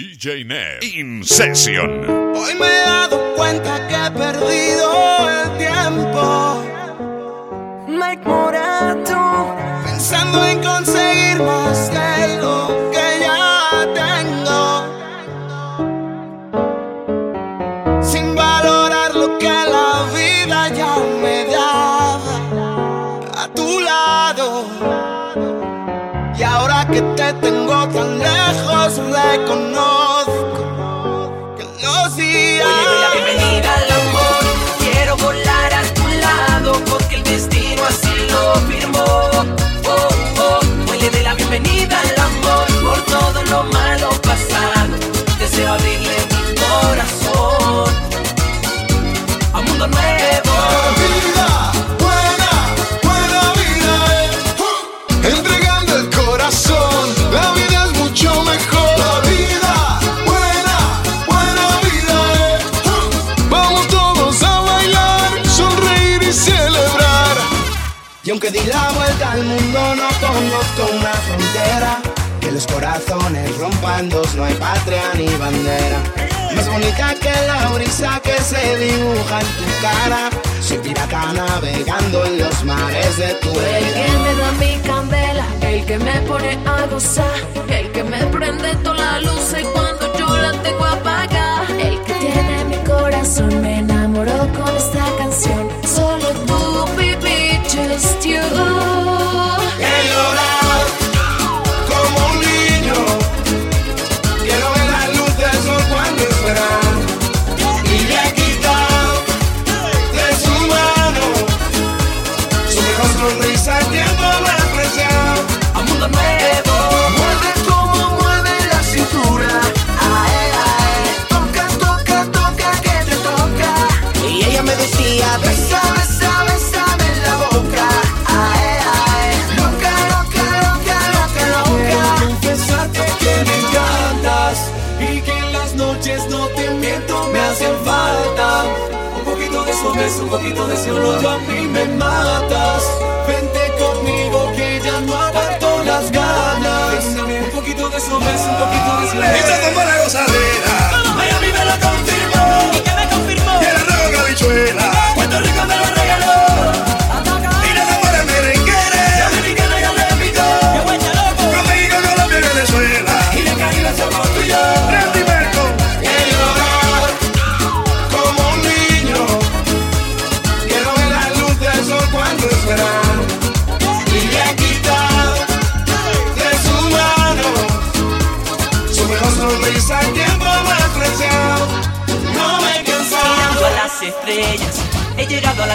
DJ Net In Session. Hoy me he dado cuenta que he perdido el tiempo. Mike Morato. Pensando en conseguir más te tengo tan lejos, reconozco que los días. Bienvenida al. Quiero volar a tu lado porque el destino así lo firmó. Di la vuelta al mundo, no conozco una frontera. Que los corazones rompan dos, no hay patria ni bandera. Más bonita que la brisa que se dibuja en tu cara. Soy pirata navegando en los mares de tu El que vida. me da mi candela, el que me pone a gozar, el que me prende toda la luz y cuando yo la tengo apagada, el que tiene mi corazón me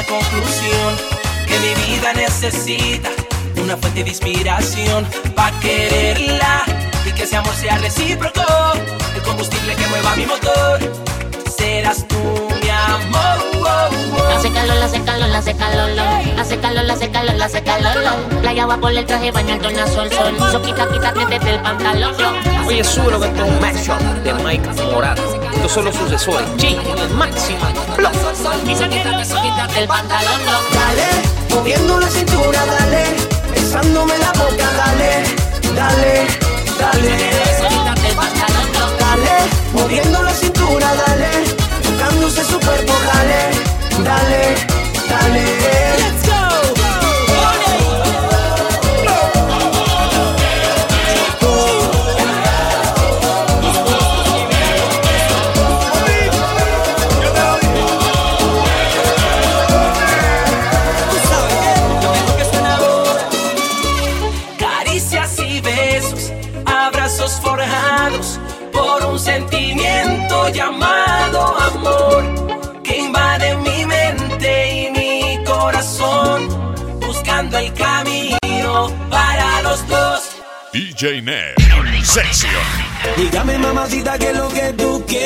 conclusión que mi vida necesita una fuente de inspiración para quererla y que ese amor sea recíproco, el combustible que mueva mi motor. Serás tú mi amor. oh, oh. Hace calor, hace calor, hace calor, hace calor, hace calor, hace calor. Playa va por el traje, baño el tornasol, sol. So quita, quítate desde el pantalón. Oye, sube lo que es un mashup de Mike Morado. Estos son los sucesores. G. Quítate, quítate el pantalón. Dale, moviendo la cintura, dale, besándome la boca, dale, dale, dale. Quítate el pantalón. Dale, moviendo la cintura, dale, tocándose su cuerpo, dale, dale, dale. Let's go. DJ Net Session. Dígame mamacita qué es lo que tú quieres,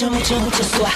这么折磨着，算。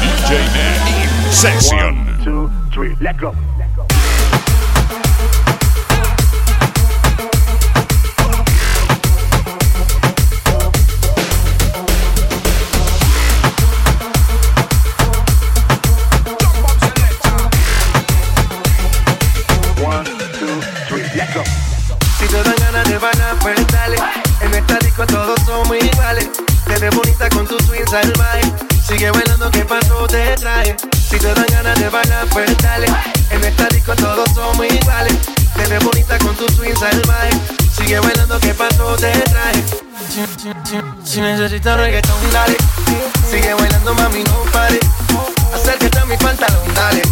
DJ Nash, section. One, two, three, let go. En esta disco todos somos iguales. Te ves bonita con tu swing salvaje. Sigue bailando, que pasó? Te traje. Si, necesitas reggaetón, dale. Sigue bailando, mami, no pare. Acércate a mi pantalón, dale.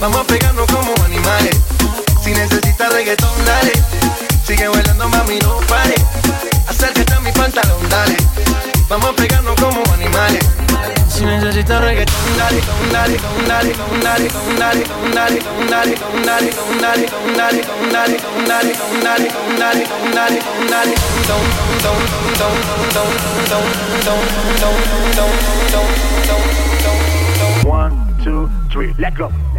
Vamos a pegarnos como animales. Si necesitas reggaetón, dale. Sigue bailando, mami, no pare. Acércate a mi pantalón, dale. Vamos a pegarnos como animales. Si necesitas reggaetón, One, two, three, go.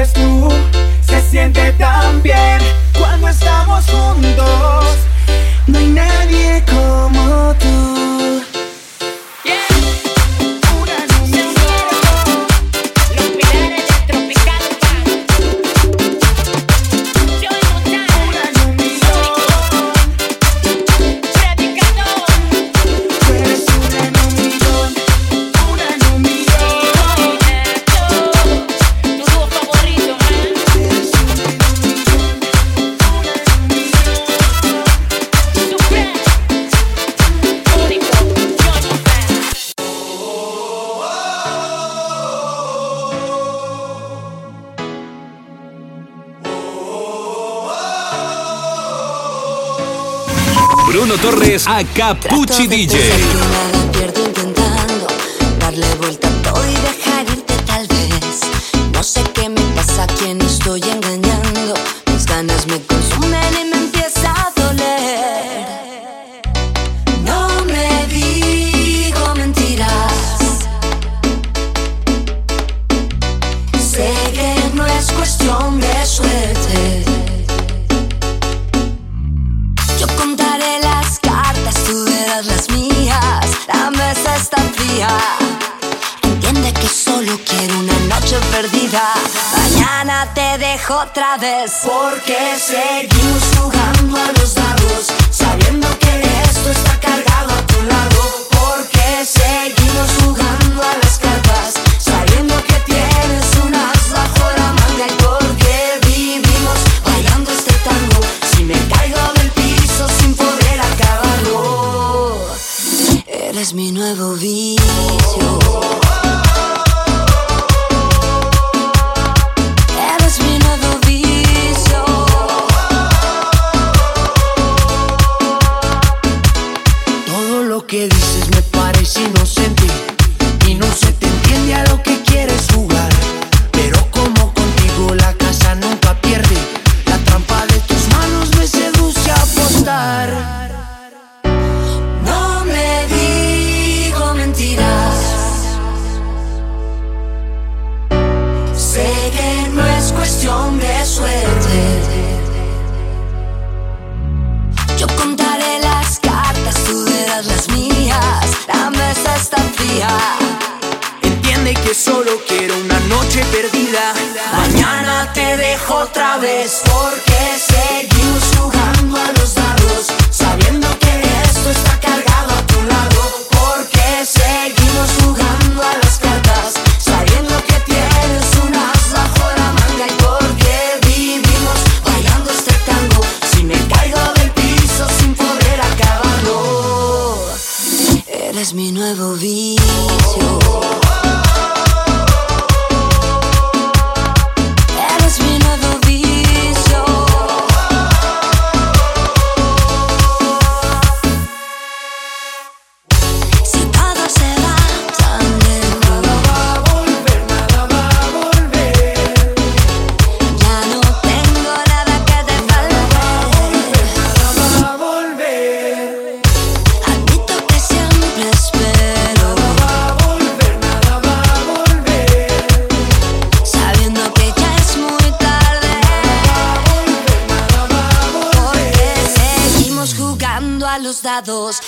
eres tú, se siente tan bien cuando estamos juntos. A Capuchi DJ. silencio.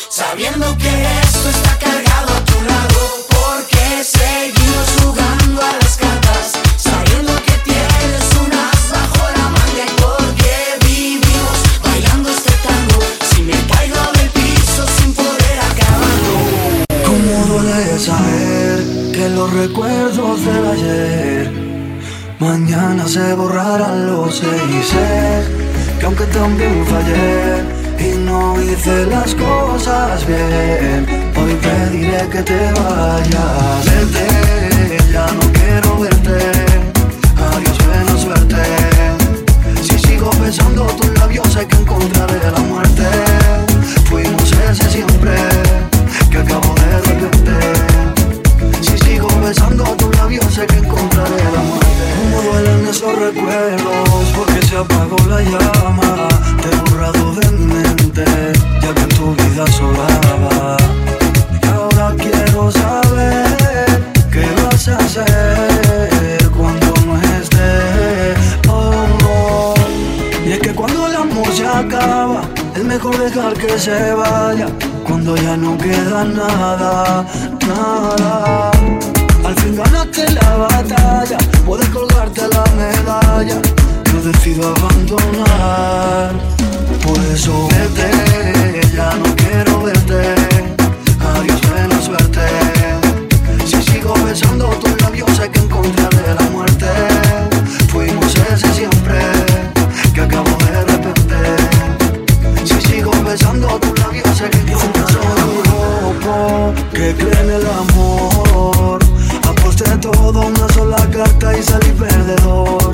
Sabiendo que esto está cargado a tu lado, porque seguimos jugando a las cartas, sabiendo que tienes un as bajo la manga y porque vivimos bailando este tango. Si me caigo del piso sin poder acabarlo. Cómo duele saber que los recuerdos del ayer mañana se borrarán los seis que aunque también fallé no hice las cosas bien, hoy te diré que te vayas. Vete, ya no quiero verte. Adiós, buena suerte. Si sigo besando tus labios, sé que encontraré la muerte. Fuimos ese siempre que acabo de repente. Besando tus labios, sé que encontraré la muerte. Cómo duelen esos recuerdos, porque se apagó la llama. Te he borrado de mi mente, ya que en tu vida sobraba. Y ahora quiero saber qué vas a hacer cuando no esté. Oh. Y es que cuando el amor se acaba, es mejor dejar que se vaya. Cuando ya no queda nada, nada. Al fin ganaste la batalla, puedes colgarte la medalla. Yo decido abandonar. Por eso vete, ya no quiero verte. Adiós, buena suerte. Si sigo besando tus labios, sé que encontraré la muerte. Fuimos ese siempre que acabo de repente. Si sigo besando tus labios, sé que encontraré un loco que cree el amor de todo una sola carta y salí perdedor.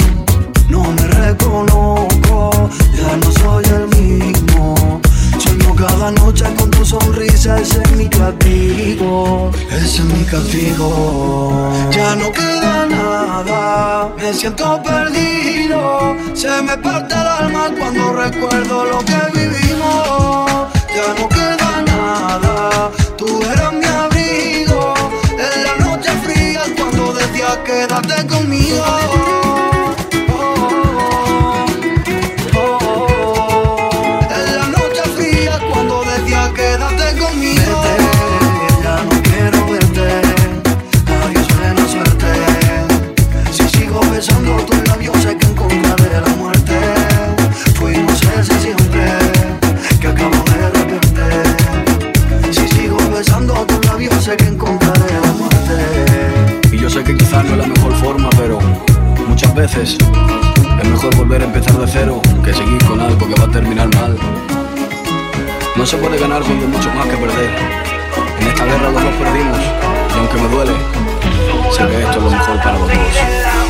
No me reconozco, ya no soy el mismo. Sueño cada noche con tu sonrisa, ese es mi castigo, ese es mi castigo. Ya no queda nada, me siento perdido. Se me parte el alma cuando recuerdo lo que viví. empezar de cero que seguir con algo que va a terminar mal. No se puede ganar cuando mucho más que perder. En esta guerra los dos perdimos y aunque me duele, sé que esto es lo mejor para los dos.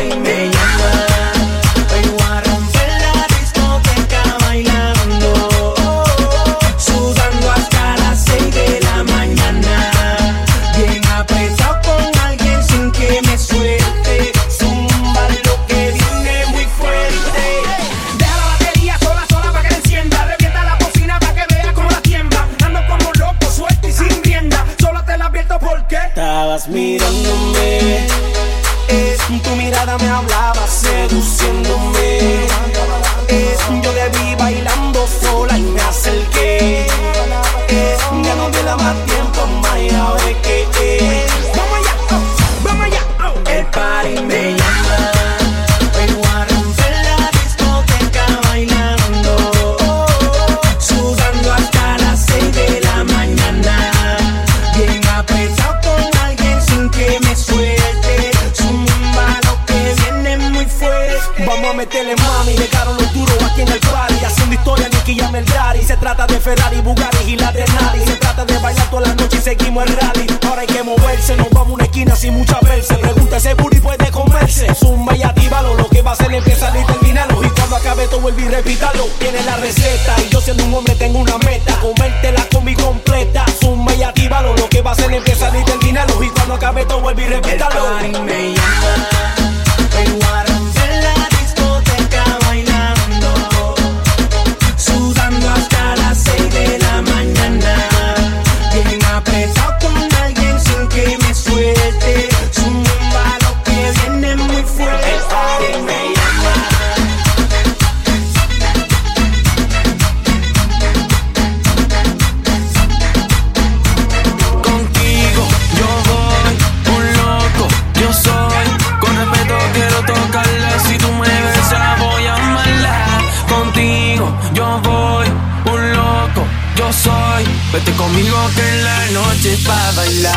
find me. te pa bailar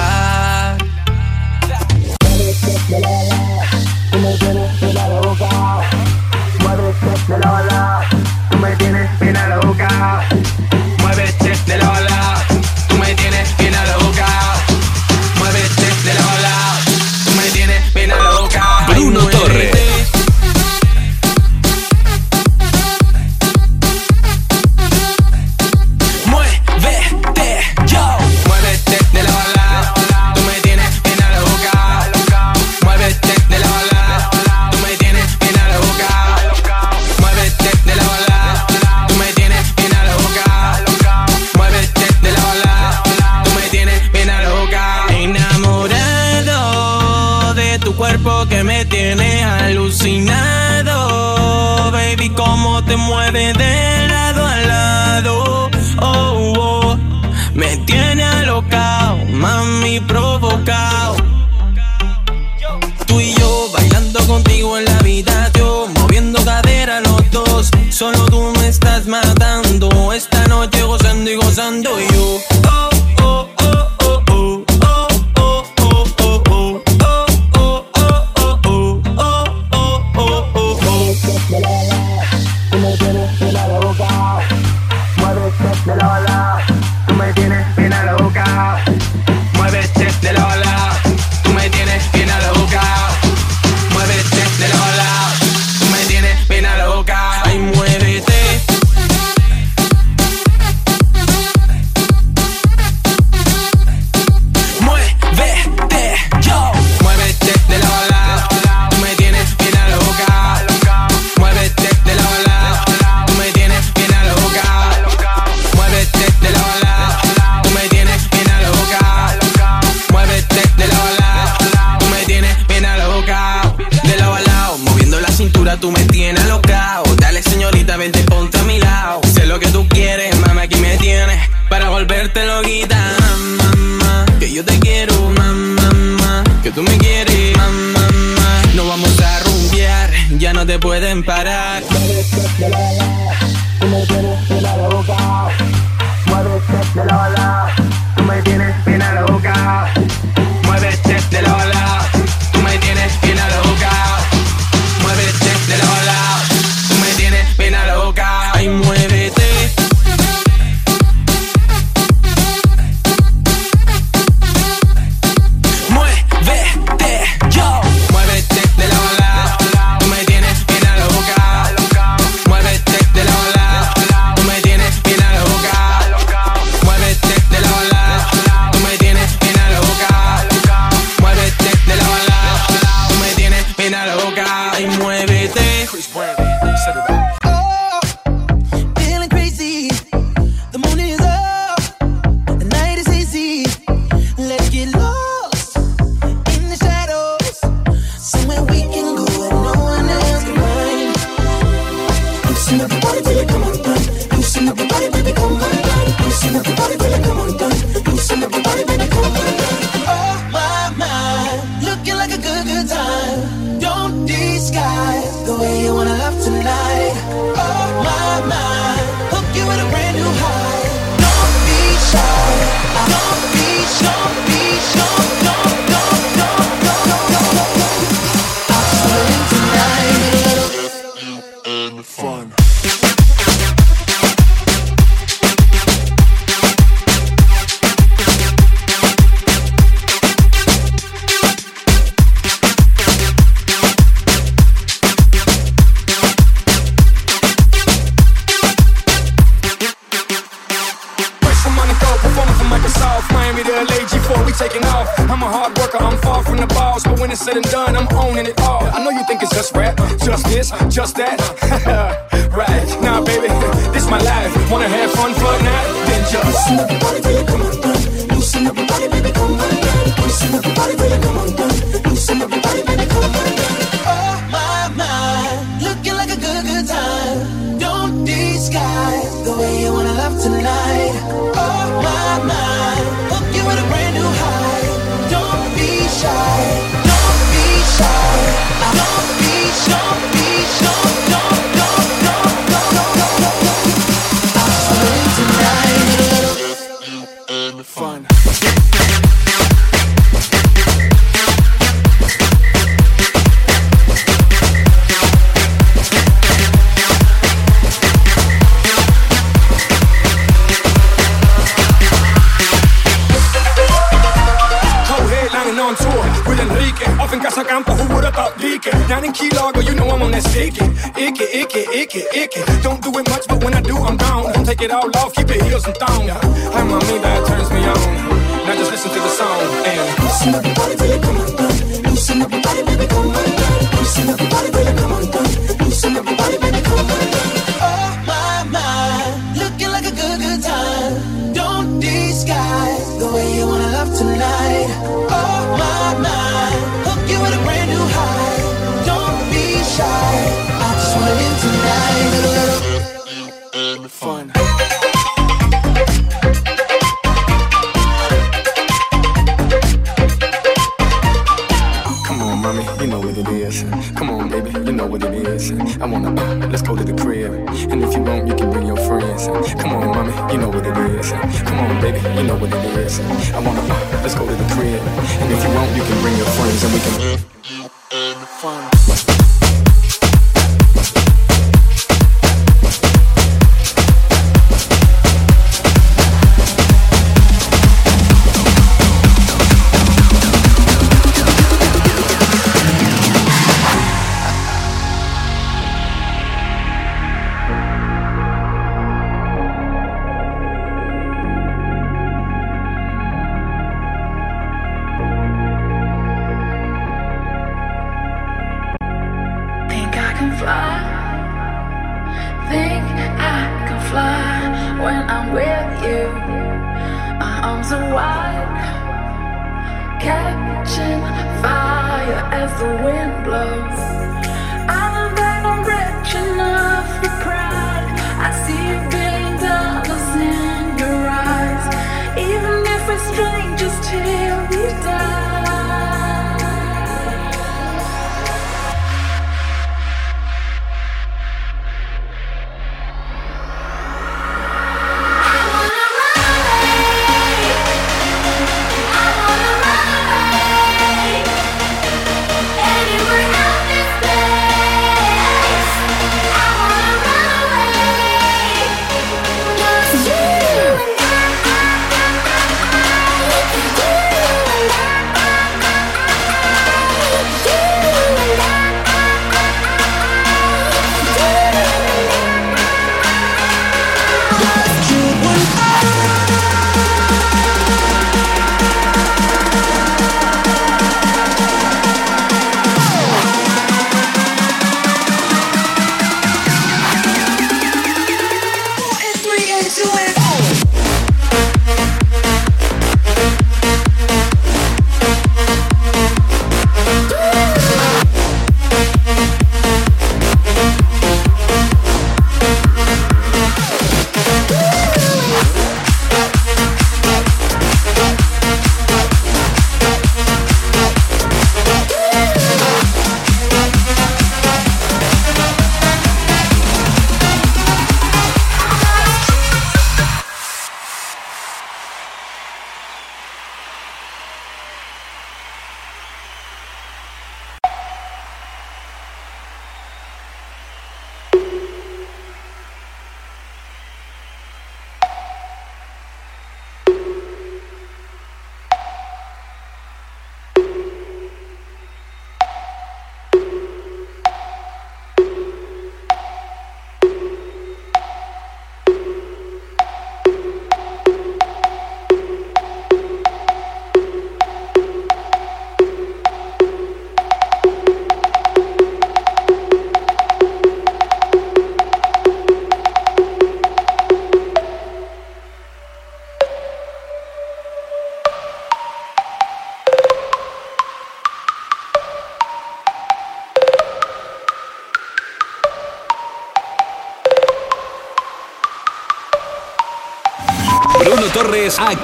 Torres a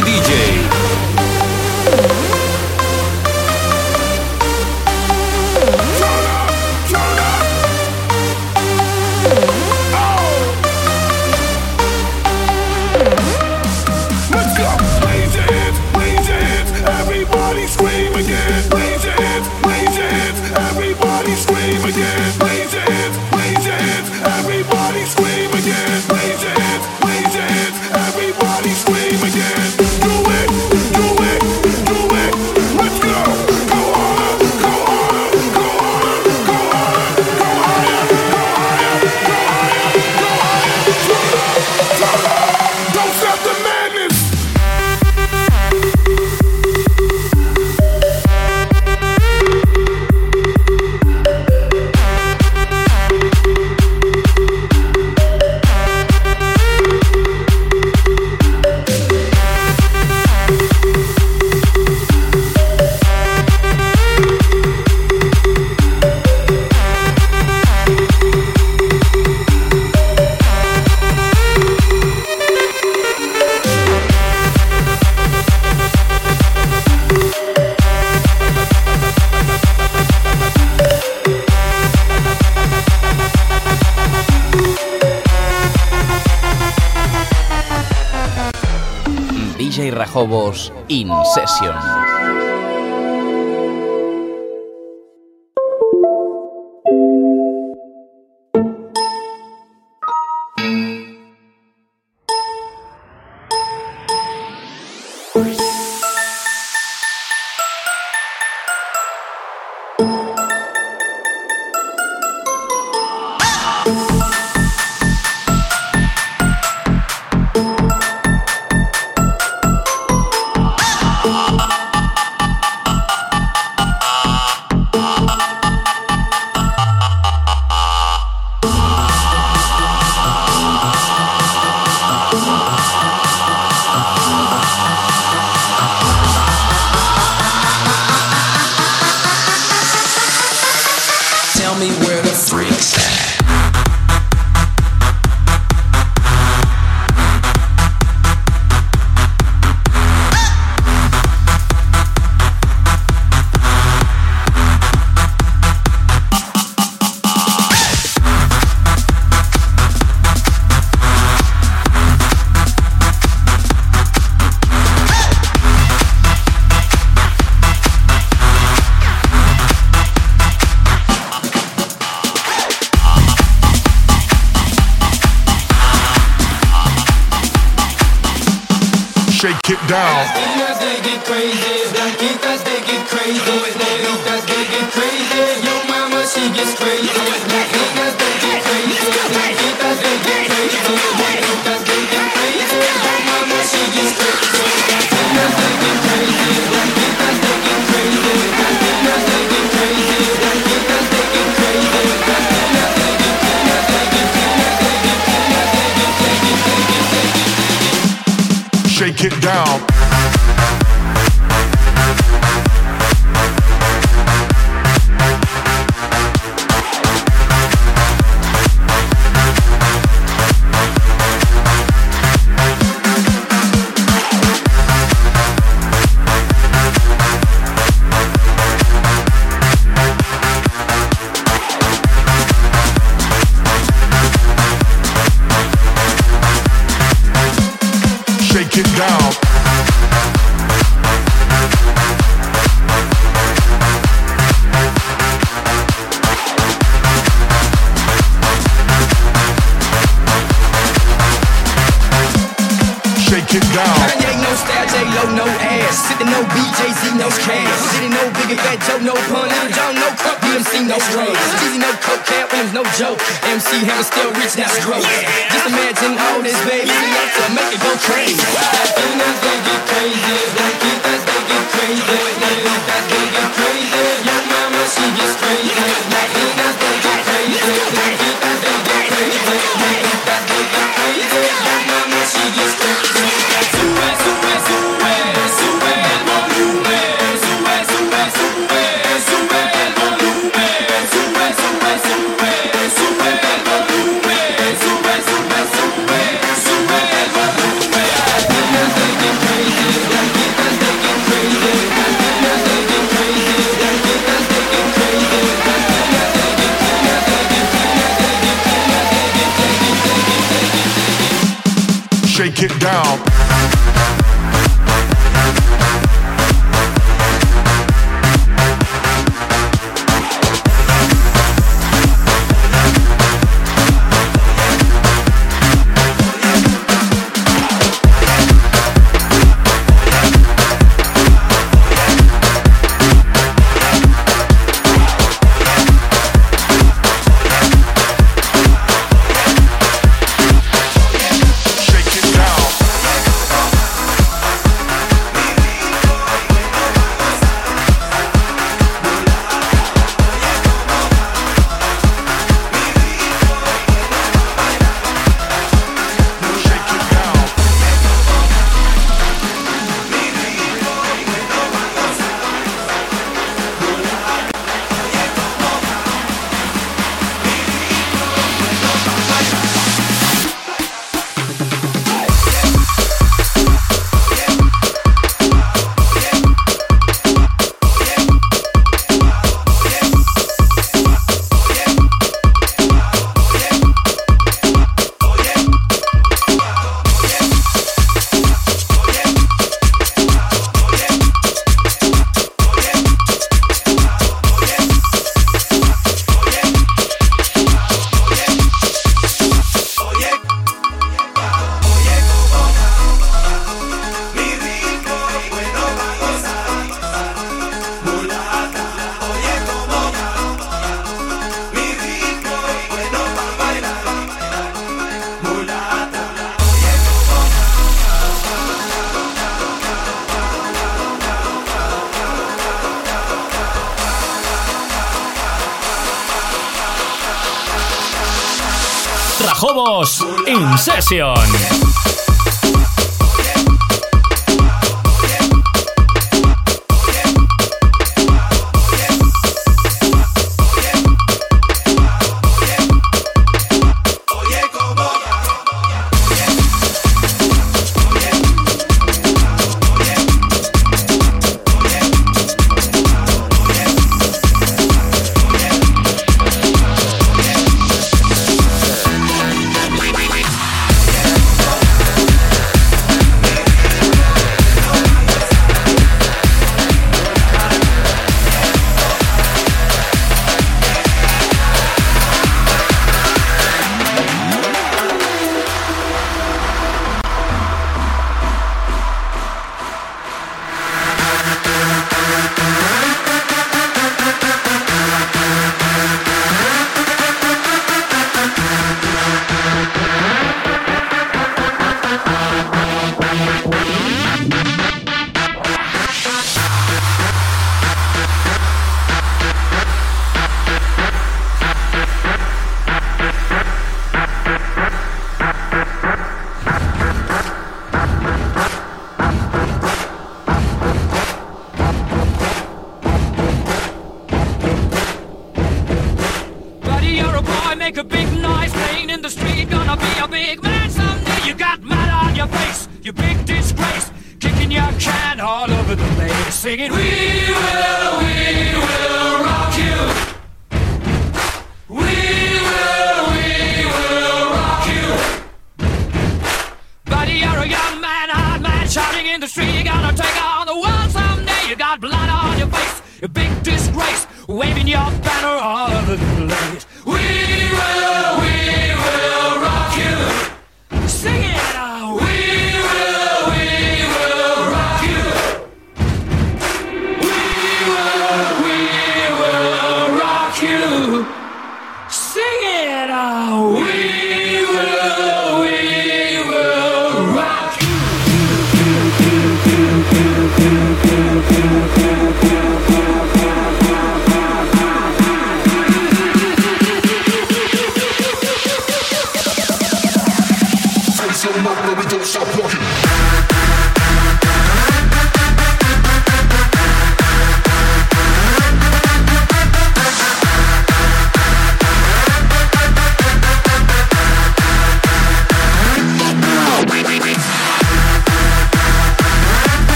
DJ. In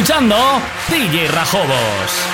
escuchando DJ Rajobos.